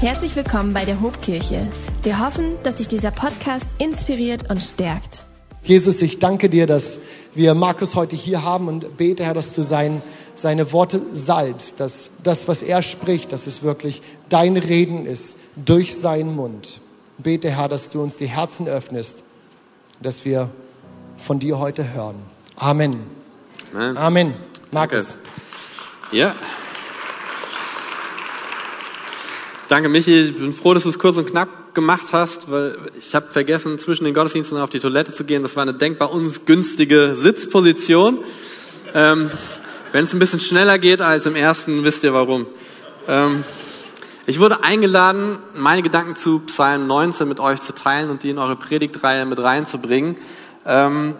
Herzlich willkommen bei der Hobkirche. Wir hoffen, dass dich dieser Podcast inspiriert und stärkt. Jesus, ich danke dir, dass wir Markus heute hier haben und bete, Herr, dass du sein, seine Worte salbst, dass das, was er spricht, dass es wirklich dein Reden ist durch seinen Mund. Bete, Herr, dass du uns die Herzen öffnest, dass wir von dir heute hören. Amen. Amen. Amen. Markus. Danke. Ja. Danke, Michi. Ich bin froh, dass du es kurz und knapp gemacht hast, weil ich habe vergessen, zwischen den Gottesdiensten auf die Toilette zu gehen. Das war eine denkbar ungünstige Sitzposition. Ähm, Wenn es ein bisschen schneller geht als im ersten, wisst ihr warum. Ähm, ich wurde eingeladen, meine Gedanken zu Psalm 19 mit euch zu teilen und die in eure Predigtreihe mit reinzubringen. Ähm,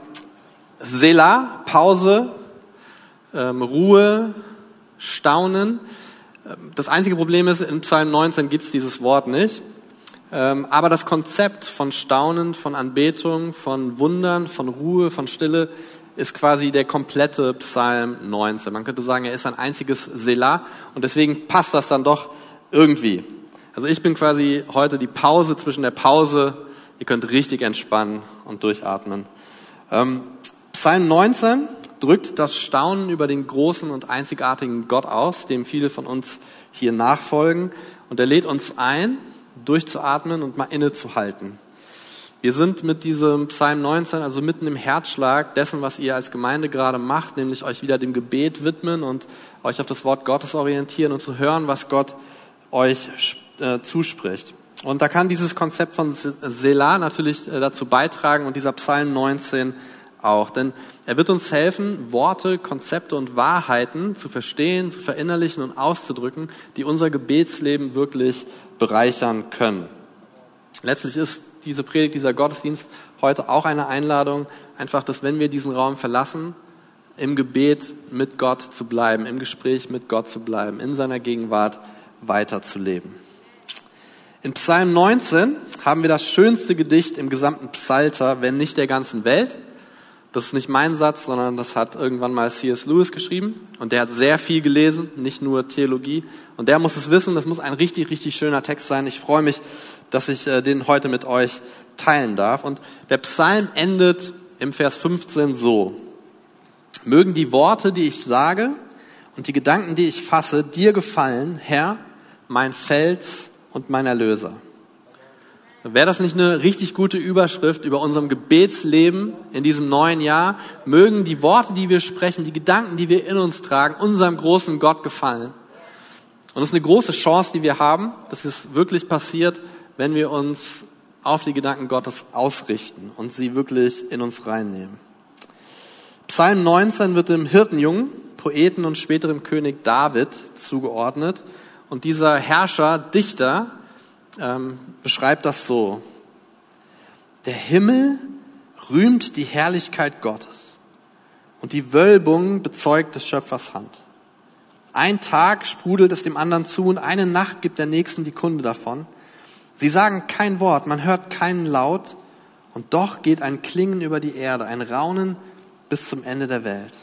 Selah, Pause, ähm, Ruhe, Staunen. Das einzige Problem ist, in Psalm 19 gibt es dieses Wort nicht. Ähm, Aber das Konzept von Staunen, von Anbetung, von Wundern, von Ruhe, von Stille ist quasi der komplette Psalm 19. Man könnte sagen, er ist ein einziges Selah und deswegen passt das dann doch irgendwie. Also ich bin quasi heute die Pause zwischen der Pause. Ihr könnt richtig entspannen und durchatmen. Ähm, Psalm 19 drückt das Staunen über den großen und einzigartigen Gott aus, dem viele von uns hier nachfolgen. Und er lädt uns ein, durchzuatmen und mal innezuhalten. Wir sind mit diesem Psalm 19 also mitten im Herzschlag dessen, was ihr als Gemeinde gerade macht, nämlich euch wieder dem Gebet widmen und euch auf das Wort Gottes orientieren und zu hören, was Gott euch äh, zuspricht. Und da kann dieses Konzept von Selah natürlich äh, dazu beitragen und dieser Psalm 19 auch. Denn er wird uns helfen, Worte, Konzepte und Wahrheiten zu verstehen, zu verinnerlichen und auszudrücken, die unser Gebetsleben wirklich bereichern können. Letztlich ist diese Predigt, dieser Gottesdienst heute auch eine Einladung, einfach, dass wenn wir diesen Raum verlassen, im Gebet mit Gott zu bleiben, im Gespräch mit Gott zu bleiben, in seiner Gegenwart weiterzuleben. In Psalm 19 haben wir das schönste Gedicht im gesamten Psalter, wenn nicht der ganzen Welt. Das ist nicht mein Satz, sondern das hat irgendwann mal C.S. Lewis geschrieben. Und der hat sehr viel gelesen, nicht nur Theologie. Und der muss es wissen, das muss ein richtig, richtig schöner Text sein. Ich freue mich, dass ich äh, den heute mit euch teilen darf. Und der Psalm endet im Vers 15 so. Mögen die Worte, die ich sage und die Gedanken, die ich fasse, dir gefallen, Herr, mein Fels und mein Erlöser. Wäre das nicht eine richtig gute Überschrift über unserem Gebetsleben in diesem neuen Jahr? Mögen die Worte, die wir sprechen, die Gedanken, die wir in uns tragen, unserem großen Gott gefallen. Und das ist eine große Chance, die wir haben, dass es wirklich passiert, wenn wir uns auf die Gedanken Gottes ausrichten und sie wirklich in uns reinnehmen. Psalm 19 wird dem Hirtenjungen, Poeten und späterem König David zugeordnet. Und dieser Herrscher, Dichter, ähm, beschreibt das so. Der Himmel rühmt die Herrlichkeit Gottes und die Wölbung bezeugt des Schöpfers Hand. Ein Tag sprudelt es dem anderen zu und eine Nacht gibt der Nächsten die Kunde davon. Sie sagen kein Wort, man hört keinen Laut und doch geht ein Klingen über die Erde, ein Raunen bis zum Ende der Welt.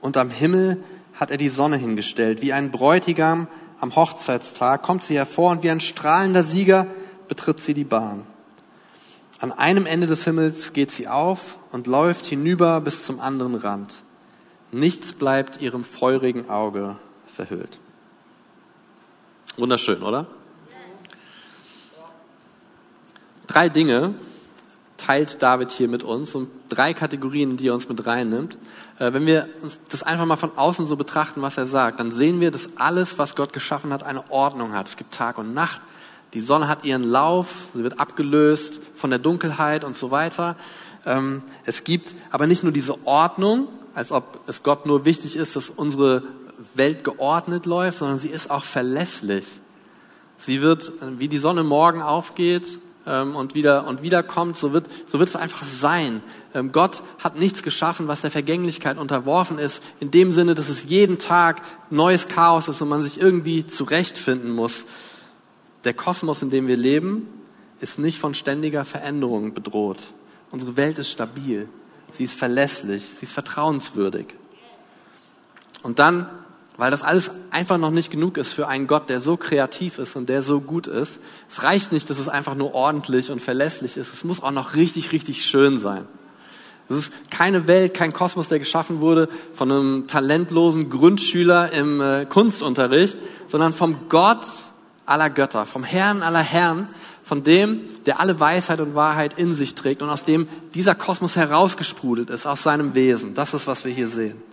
Und am Himmel hat er die Sonne hingestellt, wie ein Bräutigam am Hochzeitstag kommt sie hervor und wie ein strahlender Sieger betritt sie die Bahn. An einem Ende des Himmels geht sie auf und läuft hinüber bis zum anderen Rand. Nichts bleibt ihrem feurigen Auge verhüllt. Wunderschön, oder? Drei Dinge teilt David hier mit uns und drei Kategorien, die er uns mit reinnimmt. Äh, wenn wir das einfach mal von außen so betrachten, was er sagt, dann sehen wir, dass alles, was Gott geschaffen hat, eine Ordnung hat. Es gibt Tag und Nacht. Die Sonne hat ihren Lauf, sie wird abgelöst von der Dunkelheit und so weiter. Ähm, es gibt aber nicht nur diese Ordnung, als ob es Gott nur wichtig ist, dass unsere Welt geordnet läuft, sondern sie ist auch verlässlich. Sie wird, wie die Sonne morgen aufgeht, ähm, und wieder und wiederkommt, so wird so wird es einfach sein. Ähm, Gott hat nichts geschaffen, was der Vergänglichkeit unterworfen ist, in dem Sinne, dass es jeden Tag neues Chaos ist und man sich irgendwie zurechtfinden muss. Der Kosmos, in dem wir leben, ist nicht von ständiger Veränderung bedroht. Unsere Welt ist stabil, sie ist verlässlich, sie ist vertrauenswürdig. Und dann, weil das alles einfach noch nicht genug ist für einen Gott, der so kreativ ist und der so gut ist. Es reicht nicht, dass es einfach nur ordentlich und verlässlich ist. Es muss auch noch richtig, richtig schön sein. Es ist keine Welt, kein Kosmos, der geschaffen wurde von einem talentlosen Grundschüler im äh, Kunstunterricht, sondern vom Gott aller Götter, vom Herrn aller Herren, von dem, der alle Weisheit und Wahrheit in sich trägt und aus dem dieser Kosmos herausgesprudelt ist, aus seinem Wesen. Das ist, was wir hier sehen.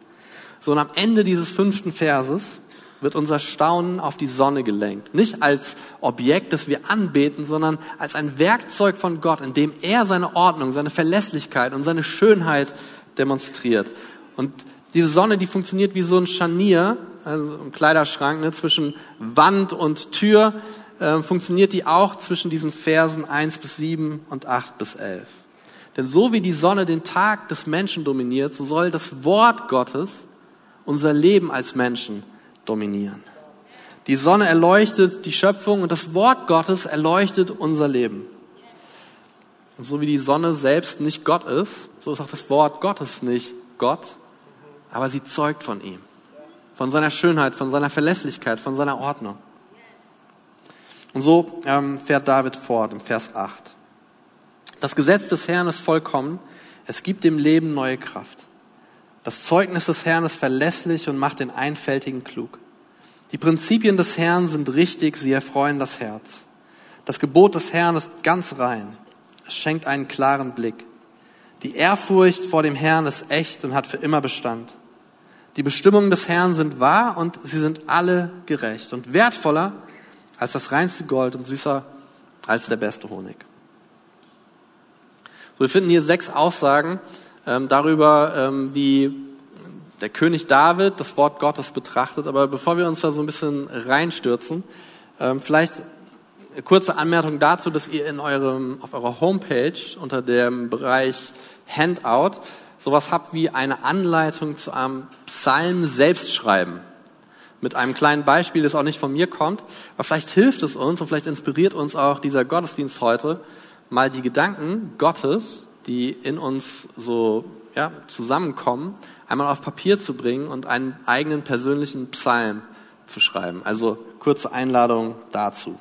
So, und am Ende dieses fünften Verses wird unser Staunen auf die Sonne gelenkt. Nicht als Objekt, das wir anbeten, sondern als ein Werkzeug von Gott, in dem er seine Ordnung, seine Verlässlichkeit und seine Schönheit demonstriert. Und diese Sonne, die funktioniert wie so ein Scharnier, also ein Kleiderschrank ne, zwischen Wand und Tür, äh, funktioniert die auch zwischen diesen Versen 1 bis 7 und 8 bis 11. Denn so wie die Sonne den Tag des Menschen dominiert, so soll das Wort Gottes unser Leben als Menschen dominieren. Die Sonne erleuchtet die Schöpfung und das Wort Gottes erleuchtet unser Leben. Und so wie die Sonne selbst nicht Gott ist, so ist auch das Wort Gottes nicht Gott, aber sie zeugt von ihm, von seiner Schönheit, von seiner Verlässlichkeit, von seiner Ordnung. Und so ähm, fährt David fort im Vers 8. Das Gesetz des Herrn ist vollkommen, es gibt dem Leben neue Kraft. Das Zeugnis des Herrn ist verlässlich und macht den Einfältigen klug. Die Prinzipien des Herrn sind richtig, sie erfreuen das Herz. Das Gebot des Herrn ist ganz rein. Es schenkt einen klaren Blick. Die Ehrfurcht vor dem Herrn ist echt und hat für immer Bestand. Die Bestimmungen des Herrn sind wahr und sie sind alle gerecht und wertvoller als das reinste Gold und süßer als der beste Honig. So, wir finden hier sechs Aussagen, ähm, darüber, ähm, wie der König David das Wort Gottes betrachtet. Aber bevor wir uns da so ein bisschen reinstürzen, ähm, vielleicht eine kurze Anmerkung dazu, dass ihr in eurem, auf eurer Homepage unter dem Bereich Handout sowas habt wie eine Anleitung zu einem Psalm selbstschreiben. Mit einem kleinen Beispiel, das auch nicht von mir kommt. Aber vielleicht hilft es uns und vielleicht inspiriert uns auch dieser Gottesdienst heute, mal die Gedanken Gottes die in uns so ja, zusammenkommen, einmal auf Papier zu bringen und einen eigenen persönlichen Psalm zu schreiben. Also kurze Einladung dazu.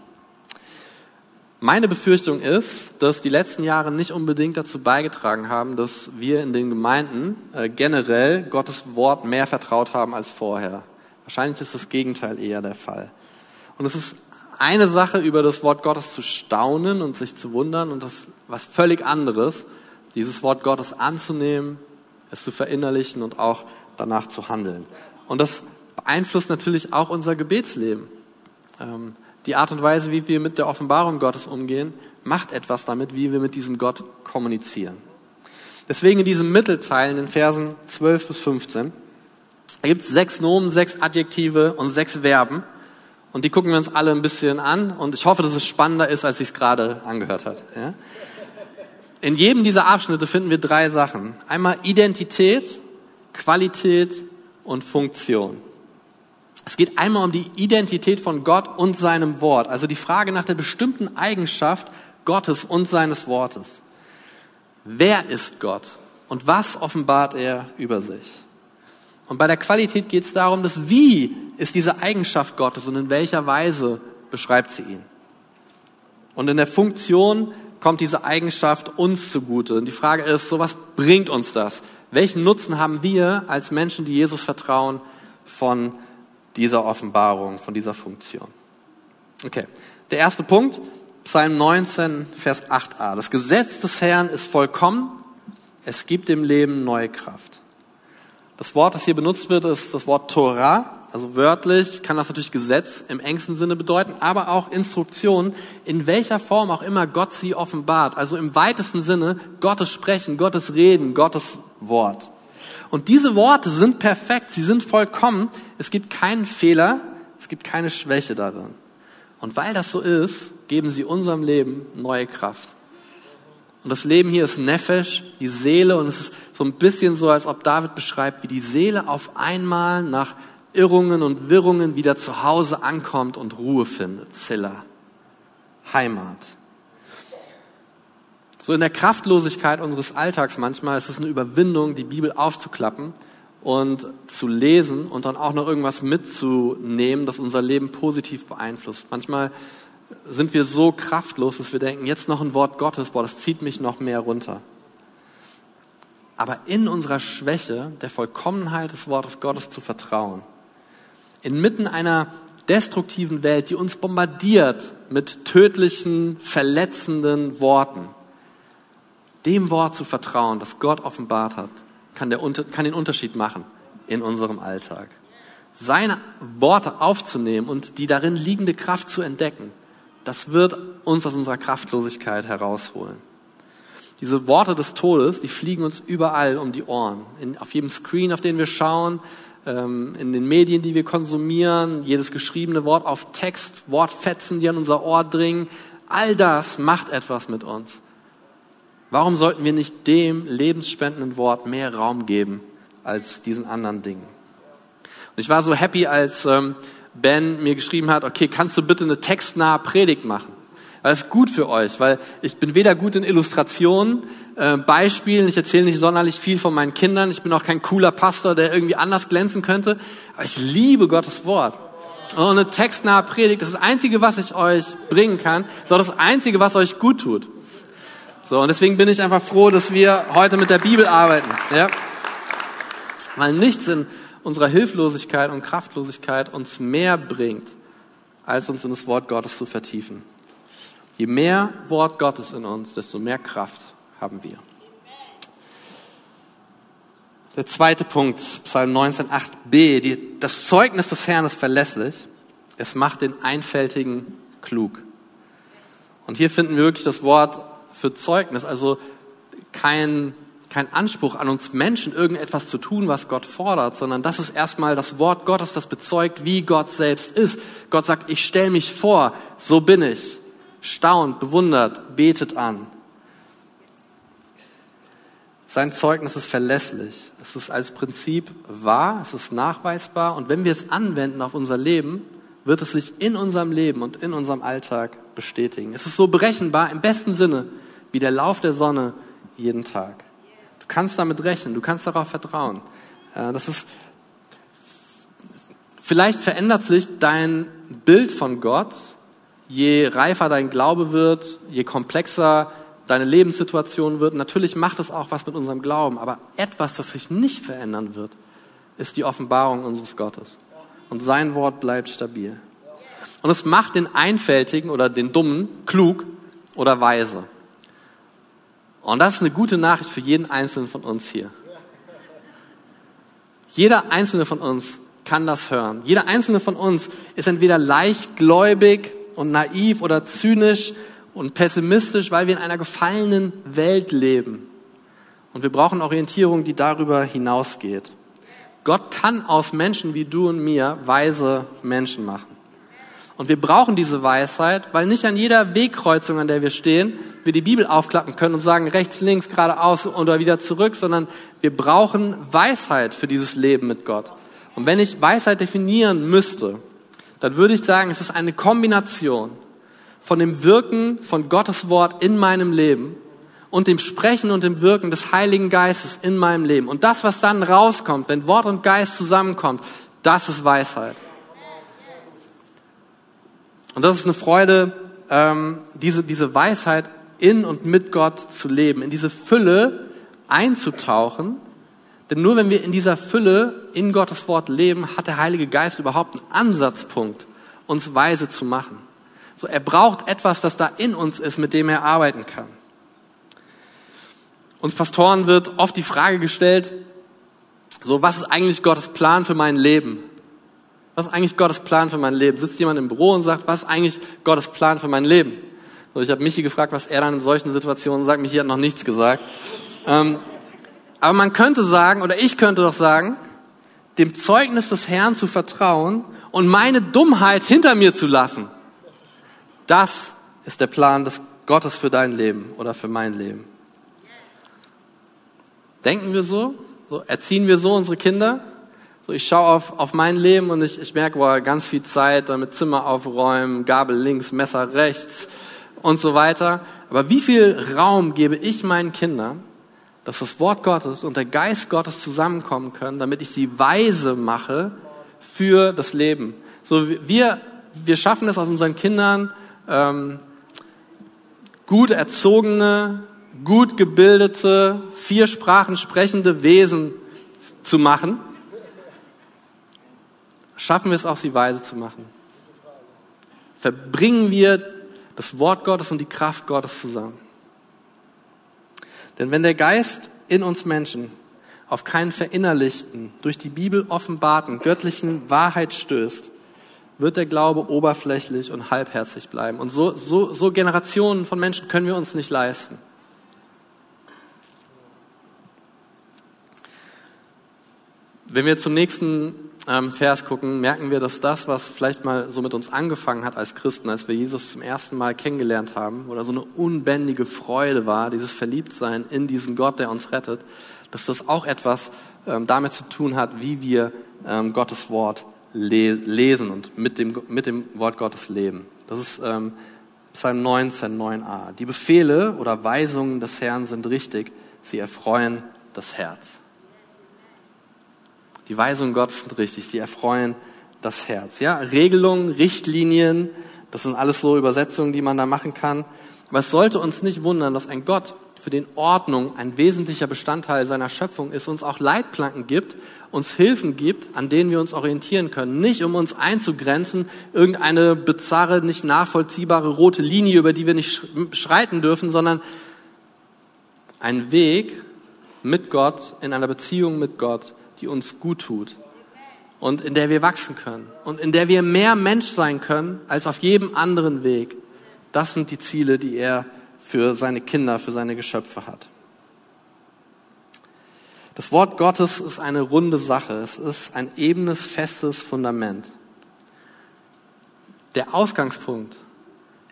Meine Befürchtung ist, dass die letzten Jahre nicht unbedingt dazu beigetragen haben, dass wir in den Gemeinden äh, generell Gottes Wort mehr vertraut haben als vorher. Wahrscheinlich ist das Gegenteil eher der Fall. Und es ist eine Sache, über das Wort Gottes zu staunen und sich zu wundern und das was völlig anderes, dieses Wort Gottes anzunehmen, es zu verinnerlichen und auch danach zu handeln. Und das beeinflusst natürlich auch unser Gebetsleben. Ähm, die Art und Weise, wie wir mit der Offenbarung Gottes umgehen, macht etwas damit, wie wir mit diesem Gott kommunizieren. Deswegen in diesem Mittelteil, in den Versen 12 bis 15, da gibt es sechs Nomen, sechs Adjektive und sechs Verben. Und die gucken wir uns alle ein bisschen an. Und ich hoffe, dass es spannender ist, als ich es gerade angehört hat. Ja? In jedem dieser Abschnitte finden wir drei Sachen. Einmal Identität, Qualität und Funktion. Es geht einmal um die Identität von Gott und seinem Wort, also die Frage nach der bestimmten Eigenschaft Gottes und seines Wortes. Wer ist Gott und was offenbart er über sich? Und bei der Qualität geht es darum, dass wie ist diese Eigenschaft Gottes und in welcher Weise beschreibt sie ihn. Und in der Funktion kommt diese Eigenschaft uns zugute. Und die Frage ist, so was bringt uns das? Welchen Nutzen haben wir als Menschen, die Jesus vertrauen, von dieser Offenbarung, von dieser Funktion? Okay. Der erste Punkt, Psalm 19, Vers 8a. Das Gesetz des Herrn ist vollkommen. Es gibt dem Leben neue Kraft. Das Wort, das hier benutzt wird, ist das Wort Torah. Also wörtlich kann das natürlich Gesetz im engsten Sinne bedeuten, aber auch Instruktion, in welcher Form auch immer Gott sie offenbart. Also im weitesten Sinne Gottes Sprechen, Gottes Reden, Gottes Wort. Und diese Worte sind perfekt, sie sind vollkommen. Es gibt keinen Fehler, es gibt keine Schwäche darin. Und weil das so ist, geben sie unserem Leben neue Kraft. Und das Leben hier ist Nefesh, die Seele, und es ist so ein bisschen so, als ob David beschreibt, wie die Seele auf einmal nach Irrungen und Wirrungen wieder zu Hause ankommt und Ruhe findet. Zilla. Heimat. So in der Kraftlosigkeit unseres Alltags manchmal ist es eine Überwindung, die Bibel aufzuklappen und zu lesen und dann auch noch irgendwas mitzunehmen, das unser Leben positiv beeinflusst. Manchmal sind wir so kraftlos, dass wir denken, jetzt noch ein Wort Gottes, boah, das zieht mich noch mehr runter. Aber in unserer Schwäche, der Vollkommenheit des Wortes Gottes zu vertrauen, inmitten einer destruktiven Welt, die uns bombardiert mit tödlichen, verletzenden Worten, dem Wort zu vertrauen, das Gott offenbart hat, kann, der, kann den Unterschied machen in unserem Alltag. Seine Worte aufzunehmen und die darin liegende Kraft zu entdecken, das wird uns aus unserer Kraftlosigkeit herausholen. Diese Worte des Todes, die fliegen uns überall um die Ohren. In, auf jedem Screen, auf den wir schauen, in den Medien, die wir konsumieren, jedes geschriebene Wort auf Text, Wortfetzen, die an unser Ohr dringen. All das macht etwas mit uns. Warum sollten wir nicht dem lebensspendenden Wort mehr Raum geben als diesen anderen Dingen? Und ich war so happy, als ähm, Ben mir geschrieben hat, okay, kannst du bitte eine textnahe Predigt machen? Das ist gut für euch, weil ich bin weder gut in Illustrationen, äh, Beispielen, ich erzähle nicht sonderlich viel von meinen Kindern, ich bin auch kein cooler Pastor, der irgendwie anders glänzen könnte, aber ich liebe Gottes Wort. Und eine textnahe Predigt, das ist das Einzige, was ich euch bringen kann, ist auch das Einzige, was euch gut tut. So, und deswegen bin ich einfach froh, dass wir heute mit der Bibel arbeiten. Ja? Weil nichts in unserer Hilflosigkeit und Kraftlosigkeit uns mehr bringt, als uns in das Wort Gottes zu vertiefen. Je mehr Wort Gottes in uns, desto mehr Kraft haben wir. Der zweite Punkt, Psalm 19,8b, die, das Zeugnis des Herrn ist verlässlich. Es macht den Einfältigen klug. Und hier finden wir wirklich das Wort für Zeugnis, also kein, kein Anspruch an uns Menschen, irgendetwas zu tun, was Gott fordert, sondern das ist erstmal das Wort Gottes, das bezeugt, wie Gott selbst ist. Gott sagt, ich stelle mich vor, so bin ich. Staunt, bewundert, betet an. Sein Zeugnis ist verlässlich. Es ist als Prinzip wahr, es ist nachweisbar und wenn wir es anwenden auf unser Leben, wird es sich in unserem Leben und in unserem Alltag bestätigen. Es ist so berechenbar im besten Sinne, wie der Lauf der Sonne jeden Tag. Du kannst damit rechnen, du kannst darauf vertrauen. Äh, das ist, vielleicht verändert sich dein Bild von Gott, je reifer dein Glaube wird, je komplexer deine Lebenssituation wird. Natürlich macht es auch was mit unserem Glauben, aber etwas, das sich nicht verändern wird, ist die Offenbarung unseres Gottes. Und sein Wort bleibt stabil. Und es macht den Einfältigen oder den Dummen klug oder weise. Und das ist eine gute Nachricht für jeden Einzelnen von uns hier. Jeder Einzelne von uns kann das hören. Jeder Einzelne von uns ist entweder leichtgläubig und naiv oder zynisch und pessimistisch, weil wir in einer gefallenen Welt leben. Und wir brauchen Orientierung, die darüber hinausgeht. Gott kann aus Menschen wie du und mir weise Menschen machen. Und wir brauchen diese Weisheit, weil nicht an jeder Wegkreuzung, an der wir stehen, wir die Bibel aufklappen können und sagen rechts, links, geradeaus oder wieder zurück, sondern wir brauchen Weisheit für dieses Leben mit Gott. Und wenn ich Weisheit definieren müsste, dann würde ich sagen, es ist eine Kombination von dem Wirken von Gottes Wort in meinem Leben und dem Sprechen und dem Wirken des Heiligen Geistes in meinem Leben. Und das, was dann rauskommt, wenn Wort und Geist zusammenkommt, das ist Weisheit. Und das ist eine Freude, ähm, diese, diese Weisheit in und mit Gott zu leben, in diese Fülle einzutauchen. Denn nur wenn wir in dieser Fülle in Gottes Wort leben, hat der Heilige Geist überhaupt einen Ansatzpunkt, uns weise zu machen. So, er braucht etwas, das da in uns ist, mit dem er arbeiten kann. Uns Pastoren wird oft die Frage gestellt, so, was ist eigentlich Gottes Plan für mein Leben? Was ist eigentlich Gottes Plan für mein Leben? Sitzt jemand im Büro und sagt, was ist eigentlich Gottes Plan für mein Leben? So, ich habe Michi gefragt, was er dann in solchen Situationen sagt. Michi hat noch nichts gesagt. Ähm, aber man könnte sagen, oder ich könnte doch sagen, dem Zeugnis des Herrn zu vertrauen und meine Dummheit hinter mir zu lassen. Das ist der Plan des Gottes für dein Leben oder für mein Leben. Denken wir so? so erziehen wir so unsere Kinder? So, ich schaue auf, auf mein Leben und ich, ich merke, boah, ganz viel Zeit damit Zimmer aufräumen, Gabel links, Messer rechts und so weiter. Aber wie viel Raum gebe ich meinen Kindern, dass das Wort Gottes und der Geist Gottes zusammenkommen können, damit ich sie weise mache für das Leben. So wir wir schaffen es aus unseren Kindern ähm, gut erzogene, gut gebildete, vier Sprachen sprechende Wesen zu machen. Schaffen wir es auch, sie weise zu machen? Verbringen wir das Wort Gottes und die Kraft Gottes zusammen? Denn wenn der Geist in uns Menschen auf keinen verinnerlichten, durch die Bibel offenbarten, göttlichen Wahrheit stößt, wird der Glaube oberflächlich und halbherzig bleiben. Und so, so, so Generationen von Menschen können wir uns nicht leisten. Wenn wir zum nächsten ähm, Vers gucken, merken wir, dass das, was vielleicht mal so mit uns angefangen hat als Christen, als wir Jesus zum ersten Mal kennengelernt haben, oder so eine unbändige Freude war, dieses Verliebtsein in diesen Gott, der uns rettet, dass das auch etwas ähm, damit zu tun hat, wie wir ähm, Gottes Wort le lesen und mit dem, mit dem Wort Gottes leben. Das ist ähm, Psalm 19, 9a. Die Befehle oder Weisungen des Herrn sind richtig, sie erfreuen das Herz. Die Weisungen Gottes sind richtig, sie erfreuen das Herz. Ja, Regelungen, Richtlinien, das sind alles so Übersetzungen, die man da machen kann. Aber es sollte uns nicht wundern, dass ein Gott, für den Ordnung ein wesentlicher Bestandteil seiner Schöpfung ist, uns auch Leitplanken gibt, uns Hilfen gibt, an denen wir uns orientieren können. Nicht um uns einzugrenzen, irgendeine bizarre, nicht nachvollziehbare rote Linie, über die wir nicht schreiten dürfen, sondern ein Weg mit Gott, in einer Beziehung mit Gott, die uns gut tut und in der wir wachsen können und in der wir mehr Mensch sein können als auf jedem anderen Weg. Das sind die Ziele, die er für seine Kinder, für seine Geschöpfe hat. Das Wort Gottes ist eine runde Sache. Es ist ein ebenes, festes Fundament. Der Ausgangspunkt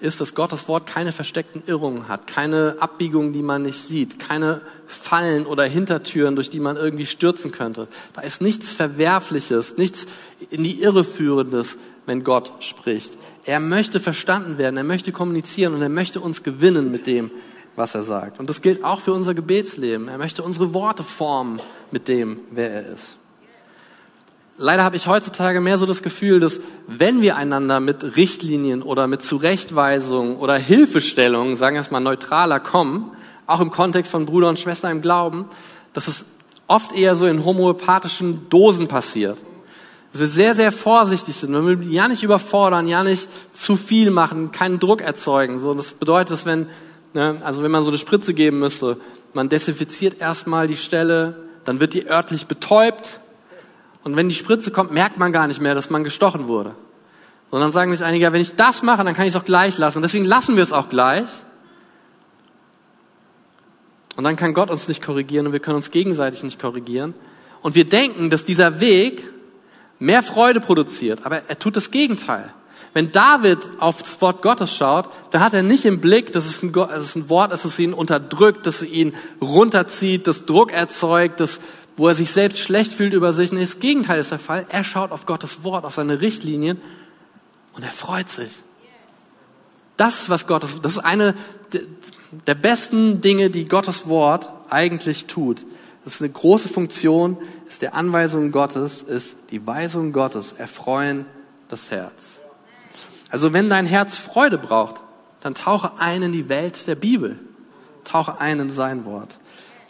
ist, dass Gottes Wort keine versteckten Irrungen hat, keine Abbiegungen, die man nicht sieht, keine Fallen oder Hintertüren, durch die man irgendwie stürzen könnte. Da ist nichts Verwerfliches, nichts in die Irre führendes, wenn Gott spricht. Er möchte verstanden werden, er möchte kommunizieren und er möchte uns gewinnen mit dem, was er sagt. Und das gilt auch für unser Gebetsleben. Er möchte unsere Worte formen mit dem, wer er ist. Leider habe ich heutzutage mehr so das Gefühl, dass wenn wir einander mit Richtlinien oder mit Zurechtweisungen oder Hilfestellungen, sagen wir es mal neutraler, kommen, auch im Kontext von Bruder und Schwester im Glauben, dass es oft eher so in homöopathischen Dosen passiert. Dass wir sehr, sehr vorsichtig sind. Wir will ja nicht überfordern, ja nicht zu viel machen, keinen Druck erzeugen. So, das bedeutet, dass wenn, ne, also wenn man so eine Spritze geben müsste, man desinfiziert erstmal die Stelle, dann wird die örtlich betäubt, und wenn die Spritze kommt, merkt man gar nicht mehr, dass man gestochen wurde. Sondern sagen sich einige, wenn ich das mache, dann kann ich es auch gleich lassen. Deswegen lassen wir es auch gleich. Und dann kann Gott uns nicht korrigieren und wir können uns gegenseitig nicht korrigieren. Und wir denken, dass dieser Weg mehr Freude produziert, aber er tut das Gegenteil. Wenn David auf das Wort Gottes schaut, dann hat er nicht im Blick, dass es ein, dass es ein Wort ist, das ihn unterdrückt, dass es ihn runterzieht, das Druck erzeugt, das wo er sich selbst schlecht fühlt über sich. Nee, das Gegenteil ist der Fall. Er schaut auf Gottes Wort, auf seine Richtlinien und er freut sich. Das, was Gottes, das ist eine der besten Dinge, die Gottes Wort eigentlich tut. Das ist eine große Funktion, ist der Anweisung Gottes, ist die Weisung Gottes, erfreuen das Herz. Also wenn dein Herz Freude braucht, dann tauche ein in die Welt der Bibel. Tauche ein in sein Wort.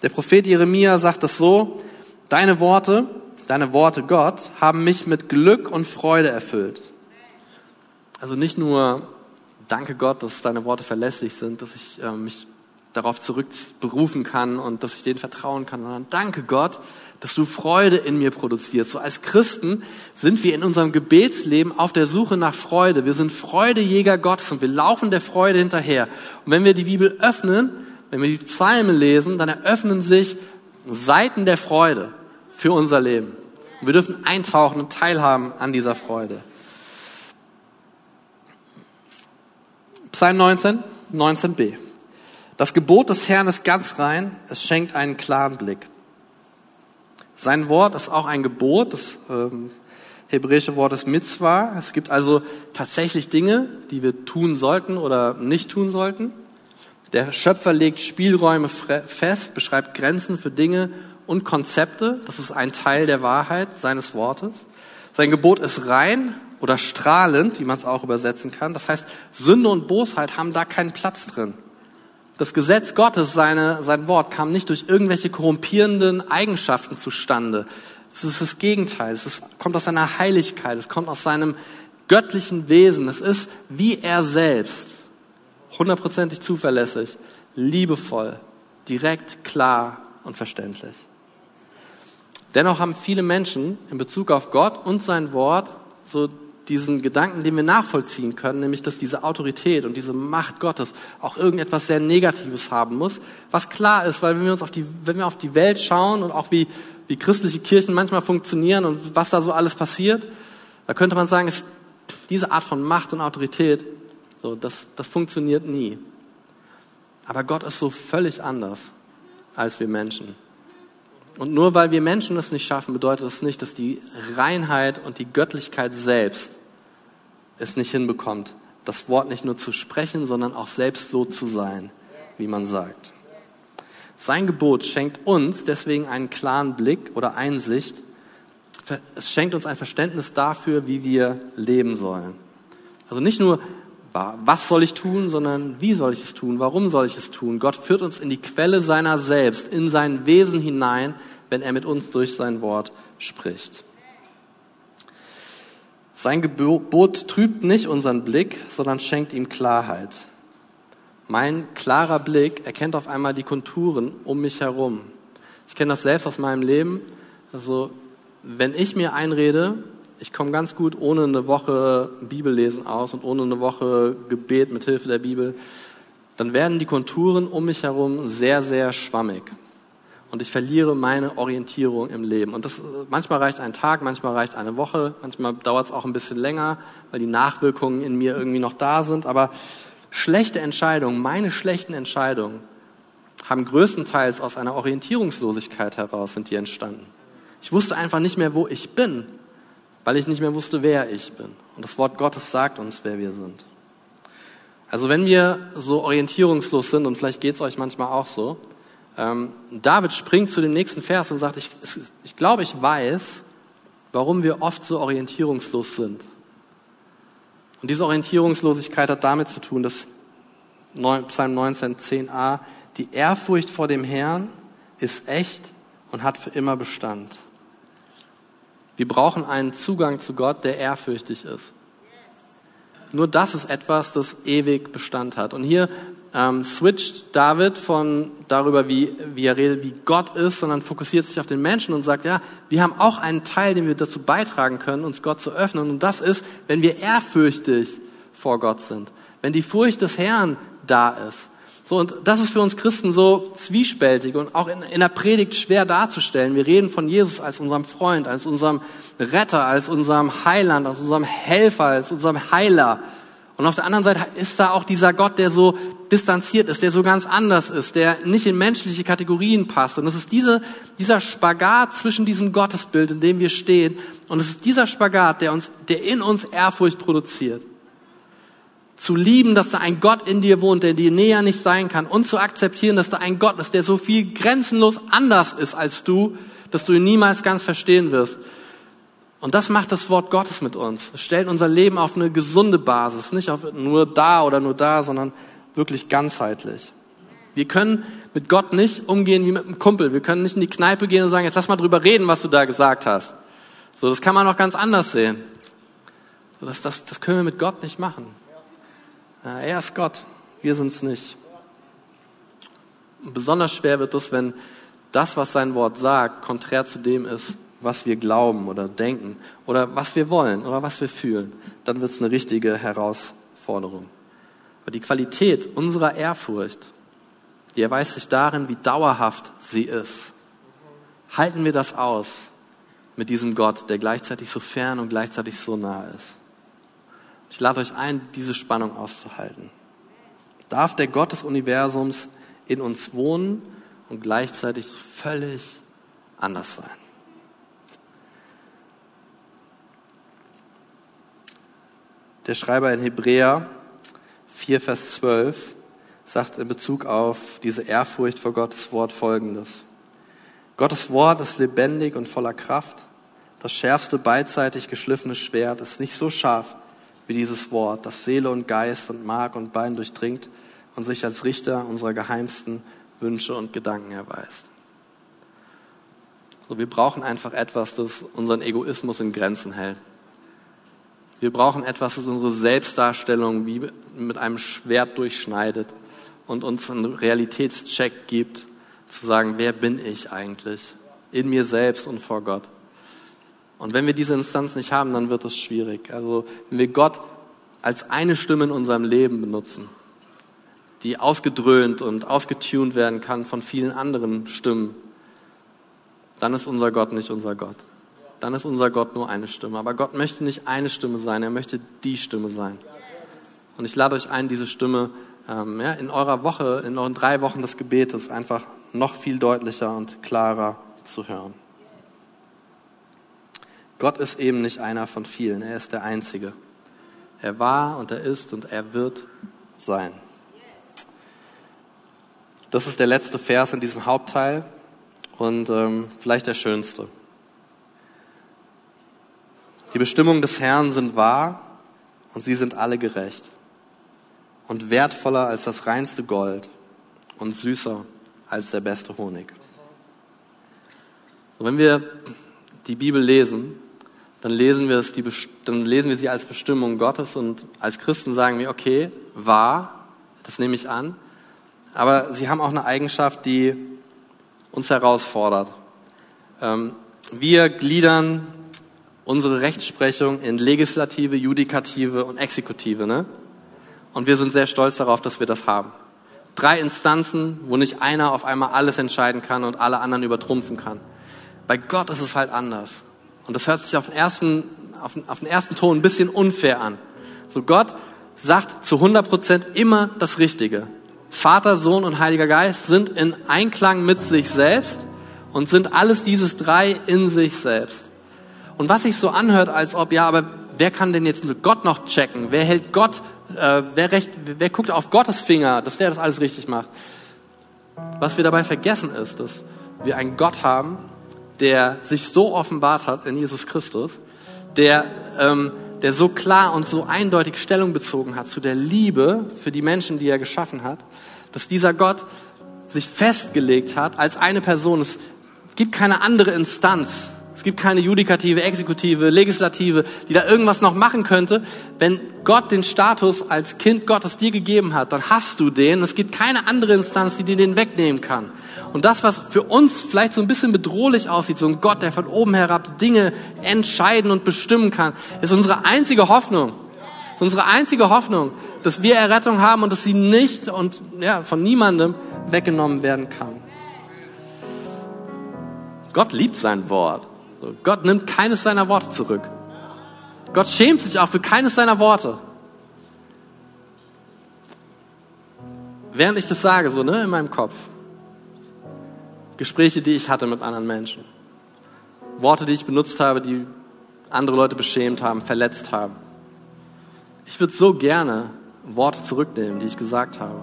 Der Prophet Jeremia sagt das so, Deine Worte, deine Worte Gott, haben mich mit Glück und Freude erfüllt. Also nicht nur, danke Gott, dass deine Worte verlässlich sind, dass ich äh, mich darauf zurückberufen kann und dass ich denen vertrauen kann, sondern danke Gott, dass du Freude in mir produzierst. So als Christen sind wir in unserem Gebetsleben auf der Suche nach Freude. Wir sind Freudejäger Gottes und wir laufen der Freude hinterher. Und wenn wir die Bibel öffnen, wenn wir die Psalmen lesen, dann eröffnen sich Seiten der Freude für unser Leben. wir dürfen eintauchen und teilhaben an dieser Freude. Psalm 19, 19b. Das Gebot des Herrn ist ganz rein, es schenkt einen klaren Blick. Sein Wort ist auch ein Gebot, das ähm, hebräische Wort ist Mitzvah. Es gibt also tatsächlich Dinge, die wir tun sollten oder nicht tun sollten. Der Schöpfer legt Spielräume fest, beschreibt Grenzen für Dinge und Konzepte. Das ist ein Teil der Wahrheit seines Wortes. Sein Gebot ist rein oder strahlend, wie man es auch übersetzen kann. Das heißt, Sünde und Bosheit haben da keinen Platz drin. Das Gesetz Gottes, seine, sein Wort, kam nicht durch irgendwelche korrumpierenden Eigenschaften zustande. Es ist das Gegenteil. Es ist, kommt aus seiner Heiligkeit. Es kommt aus seinem göttlichen Wesen. Es ist wie er selbst. Hundertprozentig zuverlässig, liebevoll, direkt, klar und verständlich. Dennoch haben viele Menschen in Bezug auf Gott und sein Wort so diesen Gedanken, den wir nachvollziehen können, nämlich dass diese Autorität und diese Macht Gottes auch irgendetwas sehr Negatives haben muss, was klar ist, weil wenn wir uns auf die, wenn wir auf die Welt schauen und auch wie, wie christliche Kirchen manchmal funktionieren und was da so alles passiert, da könnte man sagen, ist diese Art von Macht und Autorität, so, das, das funktioniert nie. Aber Gott ist so völlig anders als wir Menschen. Und nur weil wir Menschen es nicht schaffen, bedeutet das nicht, dass die Reinheit und die Göttlichkeit selbst es nicht hinbekommt, das Wort nicht nur zu sprechen, sondern auch selbst so zu sein, wie man sagt. Sein Gebot schenkt uns deswegen einen klaren Blick oder Einsicht. Es schenkt uns ein Verständnis dafür, wie wir leben sollen. Also nicht nur, was soll ich tun, sondern wie soll ich es tun, warum soll ich es tun. Gott führt uns in die Quelle seiner selbst, in sein Wesen hinein, wenn er mit uns durch sein Wort spricht. Sein Gebot trübt nicht unseren Blick, sondern schenkt ihm Klarheit. Mein klarer Blick erkennt auf einmal die Konturen um mich herum. Ich kenne das selbst aus meinem Leben. Also, wenn ich mir einrede, ich komme ganz gut ohne eine Woche Bibellesen aus und ohne eine Woche Gebet mit Hilfe der Bibel, dann werden die Konturen um mich herum sehr, sehr schwammig. Und ich verliere meine Orientierung im Leben. Und das, manchmal reicht ein Tag, manchmal reicht eine Woche, manchmal dauert es auch ein bisschen länger, weil die Nachwirkungen in mir irgendwie noch da sind. Aber schlechte Entscheidungen, meine schlechten Entscheidungen, haben größtenteils aus einer Orientierungslosigkeit heraus sind die entstanden. Ich wusste einfach nicht mehr, wo ich bin weil ich nicht mehr wusste, wer ich bin. Und das Wort Gottes sagt uns, wer wir sind. Also wenn wir so orientierungslos sind, und vielleicht geht es euch manchmal auch so, ähm, David springt zu dem nächsten Vers und sagt, ich, ich glaube, ich weiß, warum wir oft so orientierungslos sind. Und diese Orientierungslosigkeit hat damit zu tun, dass Psalm 19, 10a, die Ehrfurcht vor dem Herrn ist echt und hat für immer Bestand. Wir brauchen einen Zugang zu Gott, der ehrfürchtig ist. Nur das ist etwas, das ewig Bestand hat. Und hier ähm, switcht David von darüber, wie, wie er redet, wie Gott ist, sondern fokussiert sich auf den Menschen und sagt, ja, wir haben auch einen Teil, den wir dazu beitragen können, uns Gott zu öffnen. Und das ist, wenn wir ehrfürchtig vor Gott sind. Wenn die Furcht des Herrn da ist. So, und das ist für uns Christen so zwiespältig und auch in, in der Predigt schwer darzustellen. Wir reden von Jesus als unserem Freund, als unserem Retter, als unserem Heiland, als unserem Helfer, als unserem Heiler. Und auf der anderen Seite ist da auch dieser Gott, der so distanziert ist, der so ganz anders ist, der nicht in menschliche Kategorien passt. Und es ist diese, dieser Spagat zwischen diesem Gottesbild, in dem wir stehen, und es ist dieser Spagat, der uns, der in uns Ehrfurcht produziert zu lieben, dass da ein Gott in dir wohnt, der dir näher nicht sein kann und zu akzeptieren, dass da ein Gott ist, der so viel grenzenlos anders ist als du, dass du ihn niemals ganz verstehen wirst. Und das macht das Wort Gottes mit uns. Es stellt unser Leben auf eine gesunde Basis, nicht auf nur da oder nur da, sondern wirklich ganzheitlich. Wir können mit Gott nicht umgehen wie mit einem Kumpel. Wir können nicht in die Kneipe gehen und sagen, jetzt lass mal drüber reden, was du da gesagt hast. So, das kann man auch ganz anders sehen. So, das, das, das können wir mit Gott nicht machen. Er ist Gott, wir sind es nicht. besonders schwer wird es, wenn das, was sein Wort sagt, konträr zu dem ist, was wir glauben oder denken oder was wir wollen oder was wir fühlen. Dann wird es eine richtige Herausforderung. Aber die Qualität unserer Ehrfurcht, die erweist sich darin, wie dauerhaft sie ist. Halten wir das aus mit diesem Gott, der gleichzeitig so fern und gleichzeitig so nah ist? Ich lade euch ein, diese Spannung auszuhalten. Darf der Gott des Universums in uns wohnen und gleichzeitig so völlig anders sein? Der Schreiber in Hebräer 4, Vers 12 sagt in Bezug auf diese Ehrfurcht vor Gottes Wort Folgendes. Gottes Wort ist lebendig und voller Kraft. Das schärfste beidseitig geschliffene Schwert ist nicht so scharf wie dieses Wort, das Seele und Geist und Mark und Bein durchdringt und sich als Richter unserer geheimsten Wünsche und Gedanken erweist. So, wir brauchen einfach etwas, das unseren Egoismus in Grenzen hält. Wir brauchen etwas, das unsere Selbstdarstellung wie mit einem Schwert durchschneidet und uns einen Realitätscheck gibt, zu sagen, wer bin ich eigentlich? In mir selbst und vor Gott. Und wenn wir diese Instanz nicht haben, dann wird es schwierig. Also, wenn wir Gott als eine Stimme in unserem Leben benutzen, die ausgedröhnt und ausgetunt werden kann von vielen anderen Stimmen, dann ist unser Gott nicht unser Gott. Dann ist unser Gott nur eine Stimme. Aber Gott möchte nicht eine Stimme sein, er möchte die Stimme sein. Und ich lade euch ein, diese Stimme ähm, ja, in eurer Woche, in euren drei Wochen des Gebetes einfach noch viel deutlicher und klarer zu hören. Gott ist eben nicht einer von vielen, er ist der Einzige. Er war und er ist und er wird sein. Das ist der letzte Vers in diesem Hauptteil und ähm, vielleicht der schönste. Die Bestimmungen des Herrn sind wahr und sie sind alle gerecht und wertvoller als das reinste Gold und süßer als der beste Honig. Und wenn wir die Bibel lesen, dann lesen, wir es die, dann lesen wir sie als Bestimmung Gottes und als Christen sagen wir, okay, wahr, das nehme ich an, aber sie haben auch eine Eigenschaft, die uns herausfordert. Ähm, wir gliedern unsere Rechtsprechung in Legislative, Judikative und Exekutive. Ne? Und wir sind sehr stolz darauf, dass wir das haben. Drei Instanzen, wo nicht einer auf einmal alles entscheiden kann und alle anderen übertrumpfen kann. Bei Gott ist es halt anders. Und das hört sich auf den ersten, auf den, auf den ersten Ton ein bisschen unfair an. So Gott sagt zu 100 Prozent immer das Richtige. Vater, Sohn und Heiliger Geist sind in Einklang mit sich selbst und sind alles dieses drei in sich selbst. Und was sich so anhört, als ob, ja, aber wer kann denn jetzt Gott noch checken? Wer hält Gott, äh, wer, recht, wer guckt auf Gottes Finger, dass der das alles richtig macht? Was wir dabei vergessen ist, dass wir einen Gott haben, der sich so offenbart hat in Jesus Christus, der ähm, der so klar und so eindeutig Stellung bezogen hat zu der Liebe für die Menschen, die er geschaffen hat, dass dieser Gott sich festgelegt hat als eine Person. Es gibt keine andere Instanz. Es gibt keine Judikative, Exekutive, Legislative, die da irgendwas noch machen könnte. Wenn Gott den Status als Kind Gottes dir gegeben hat, dann hast du den. Es gibt keine andere Instanz, die dir den wegnehmen kann. Und das, was für uns vielleicht so ein bisschen bedrohlich aussieht, so ein Gott, der von oben herab Dinge entscheiden und bestimmen kann, ist unsere einzige Hoffnung. Ist unsere einzige Hoffnung, dass wir Errettung haben und dass sie nicht und ja, von niemandem weggenommen werden kann. Gott liebt sein Wort. Gott nimmt keines seiner Worte zurück. Gott schämt sich auch für keines seiner Worte. Während ich das sage, so ne, in meinem Kopf, Gespräche, die ich hatte mit anderen Menschen. Worte, die ich benutzt habe, die andere Leute beschämt haben, verletzt haben. Ich würde so gerne Worte zurücknehmen, die ich gesagt habe.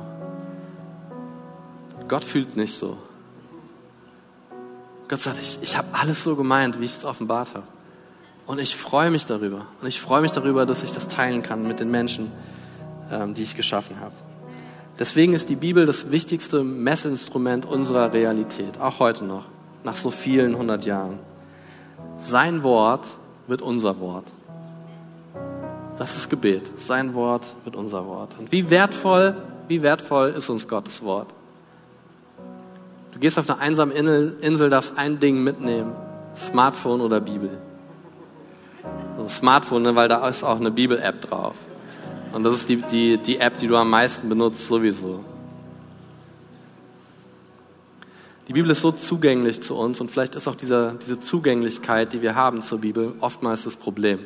Gott fühlt nicht so. Gott sagt, ich, ich habe alles so gemeint, wie ich es offenbart habe. Und ich freue mich darüber. Und ich freue mich darüber, dass ich das teilen kann mit den Menschen, ähm, die ich geschaffen habe. Deswegen ist die Bibel das wichtigste Messinstrument unserer Realität, auch heute noch, nach so vielen hundert Jahren. Sein Wort wird unser Wort. Das ist Gebet. Sein Wort wird unser Wort. Und wie wertvoll, wie wertvoll ist uns Gottes Wort? Du gehst auf eine einsame Insel, darfst ein Ding mitnehmen. Smartphone oder Bibel. So Smartphone, ne, weil da ist auch eine Bibel-App drauf. Und das ist die, die, die App, die du am meisten benutzt sowieso. Die Bibel ist so zugänglich zu uns und vielleicht ist auch dieser, diese Zugänglichkeit, die wir haben zur Bibel, oftmals das Problem.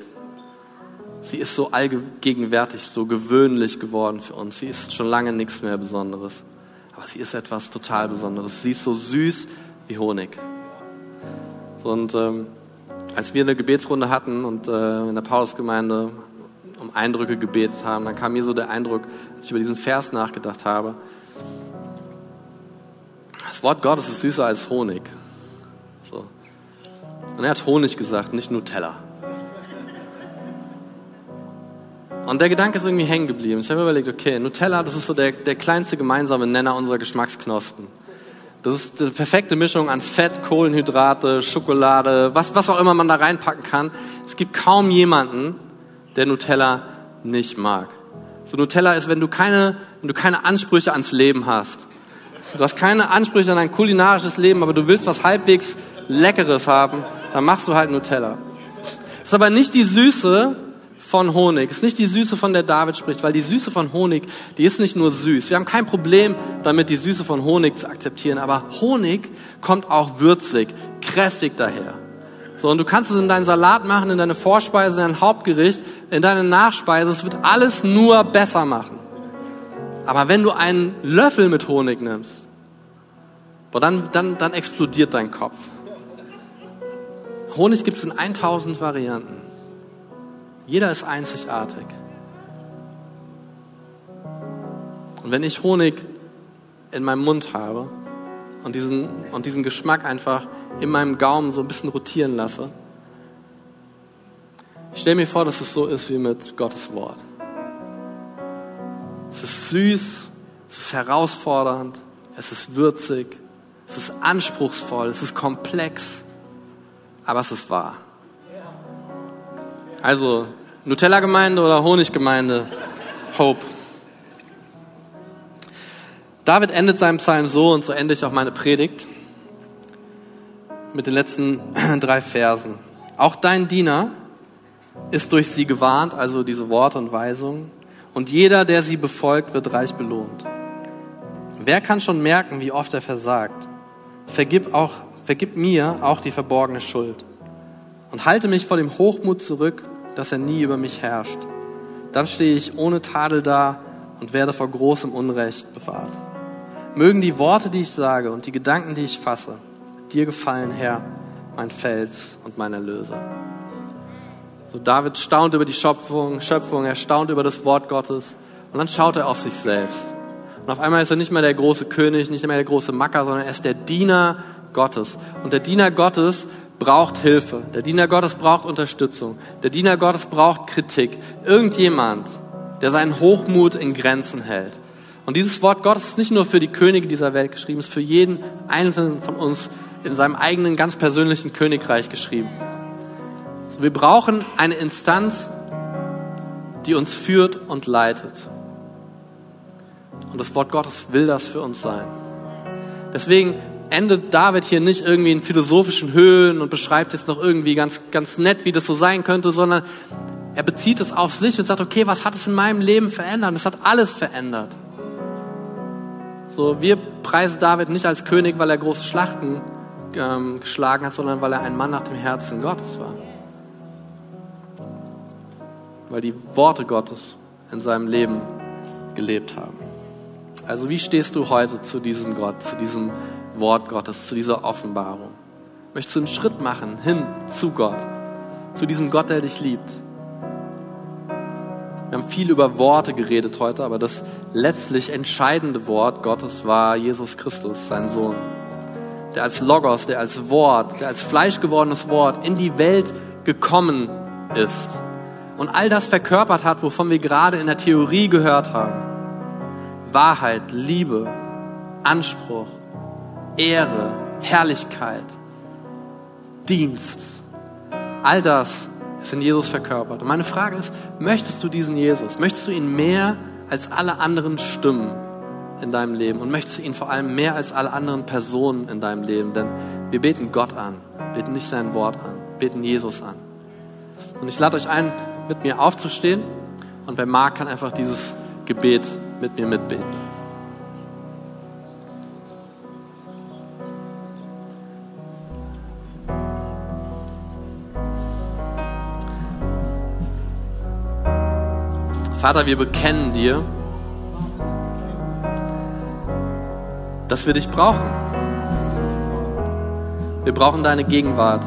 Sie ist so allgegenwärtig, so gewöhnlich geworden für uns. Sie ist schon lange nichts mehr Besonderes. Aber sie ist etwas total Besonderes. Sie ist so süß wie Honig. Und ähm, als wir eine Gebetsrunde hatten und äh, in der Paulusgemeinde um Eindrücke gebetet haben, dann kam mir so der Eindruck, als ich über diesen Vers nachgedacht habe, das Wort Gottes ist süßer als Honig. So. Und er hat Honig gesagt, nicht Nutella. Und der Gedanke ist irgendwie hängen geblieben. Ich habe überlegt, okay, Nutella, das ist so der, der kleinste gemeinsame Nenner unserer Geschmacksknospen. Das ist die perfekte Mischung an Fett, Kohlenhydrate, Schokolade, was, was auch immer man da reinpacken kann. Es gibt kaum jemanden, der Nutella nicht mag. So Nutella ist, wenn du keine, wenn du keine Ansprüche ans Leben hast. Du hast keine Ansprüche an ein kulinarisches Leben, aber du willst was halbwegs Leckeres haben, dann machst du halt Nutella. Ist aber nicht die Süße, von Honig. Ist nicht die Süße, von der David spricht, weil die Süße von Honig, die ist nicht nur süß. Wir haben kein Problem damit, die Süße von Honig zu akzeptieren, aber Honig kommt auch würzig, kräftig daher. So, und du kannst es in deinen Salat machen, in deine Vorspeise, in dein Hauptgericht, in deine Nachspeise. Es wird alles nur besser machen. Aber wenn du einen Löffel mit Honig nimmst, boah, dann, dann, dann explodiert dein Kopf. Honig gibt es in 1000 Varianten. Jeder ist einzigartig. Und wenn ich Honig in meinem Mund habe und diesen, und diesen Geschmack einfach in meinem Gaumen so ein bisschen rotieren lasse, ich stelle mir vor, dass es so ist wie mit Gottes Wort. Es ist süß, es ist herausfordernd, es ist würzig, es ist anspruchsvoll, es ist komplex, aber es ist wahr. Also Nutella-Gemeinde oder Honiggemeinde? Hope. David endet seinen Psalm so und so ende ich auch meine Predigt mit den letzten drei Versen. Auch dein Diener ist durch sie gewarnt, also diese Worte und Weisungen, und jeder, der sie befolgt, wird reich belohnt. Wer kann schon merken, wie oft er versagt? Vergib, auch, vergib mir auch die verborgene Schuld und halte mich vor dem Hochmut zurück dass er nie über mich herrscht. Dann stehe ich ohne Tadel da und werde vor großem Unrecht bewahrt. Mögen die Worte, die ich sage und die Gedanken, die ich fasse, dir gefallen, Herr, mein Fels und mein Erlöser. So David staunt über die Schöpfung, Schöpfung, er staunt über das Wort Gottes und dann schaut er auf sich selbst. Und auf einmal ist er nicht mehr der große König, nicht mehr der große Macker, sondern er ist der Diener Gottes. Und der Diener Gottes braucht Hilfe. Der Diener Gottes braucht Unterstützung. Der Diener Gottes braucht Kritik. Irgendjemand, der seinen Hochmut in Grenzen hält. Und dieses Wort Gottes ist nicht nur für die Könige dieser Welt geschrieben, es ist für jeden einzelnen von uns in seinem eigenen ganz persönlichen Königreich geschrieben. Wir brauchen eine Instanz, die uns führt und leitet. Und das Wort Gottes will das für uns sein. Deswegen endet David hier nicht irgendwie in philosophischen Höhen und beschreibt jetzt noch irgendwie ganz, ganz nett, wie das so sein könnte, sondern er bezieht es auf sich und sagt, okay, was hat es in meinem Leben verändert? Es hat alles verändert. So, wir preisen David nicht als König, weil er große Schlachten ähm, geschlagen hat, sondern weil er ein Mann nach dem Herzen Gottes war. Weil die Worte Gottes in seinem Leben gelebt haben. Also wie stehst du heute zu diesem Gott, zu diesem Wort Gottes, zu dieser Offenbarung? Möchtest du einen Schritt machen hin zu Gott, zu diesem Gott, der dich liebt? Wir haben viel über Worte geredet heute, aber das letztlich entscheidende Wort Gottes war Jesus Christus, sein Sohn, der als Logos, der als Wort, der als fleischgewordenes Wort in die Welt gekommen ist und all das verkörpert hat, wovon wir gerade in der Theorie gehört haben. Wahrheit, Liebe, Anspruch, Ehre, Herrlichkeit, Dienst. All das ist in Jesus verkörpert. Und meine Frage ist, möchtest du diesen Jesus? Möchtest du ihn mehr als alle anderen Stimmen in deinem Leben? Und möchtest du ihn vor allem mehr als alle anderen Personen in deinem Leben? Denn wir beten Gott an, beten nicht sein Wort an, beten Jesus an. Und ich lade euch ein, mit mir aufzustehen. Und wer mag, kann einfach dieses Gebet mit mir mitbeten. Vater, wir bekennen dir, dass wir dich brauchen. Wir brauchen deine Gegenwart.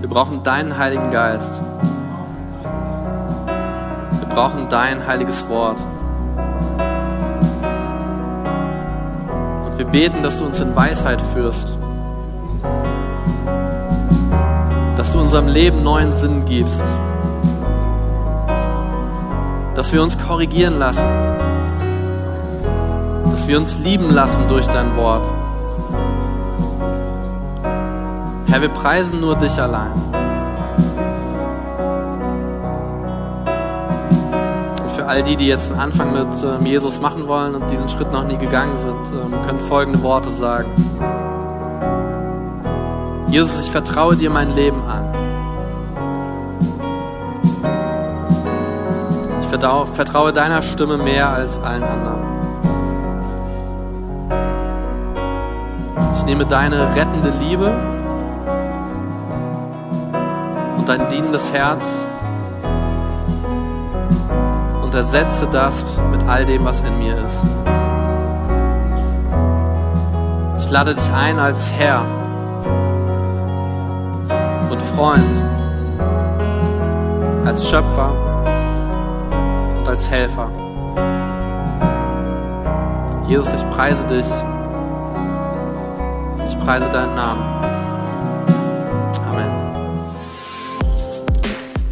Wir brauchen deinen Heiligen Geist. Wir brauchen dein heiliges Wort. Wir beten, dass du uns in Weisheit führst. Dass du unserem Leben neuen Sinn gibst. Dass wir uns korrigieren lassen. Dass wir uns lieben lassen durch dein Wort. Herr, wir preisen nur dich allein. All die, die jetzt einen Anfang mit ähm, Jesus machen wollen und diesen Schritt noch nie gegangen sind, ähm, können folgende Worte sagen. Jesus, ich vertraue dir mein Leben an. Ich vertraue, vertraue deiner Stimme mehr als allen anderen. Ich nehme deine rettende Liebe und dein dienendes Herz und ersetze das mit all dem, was in mir ist. Ich lade dich ein als Herr und Freund, als Schöpfer und als Helfer. Jesus, ich preise dich. Ich preise deinen Namen.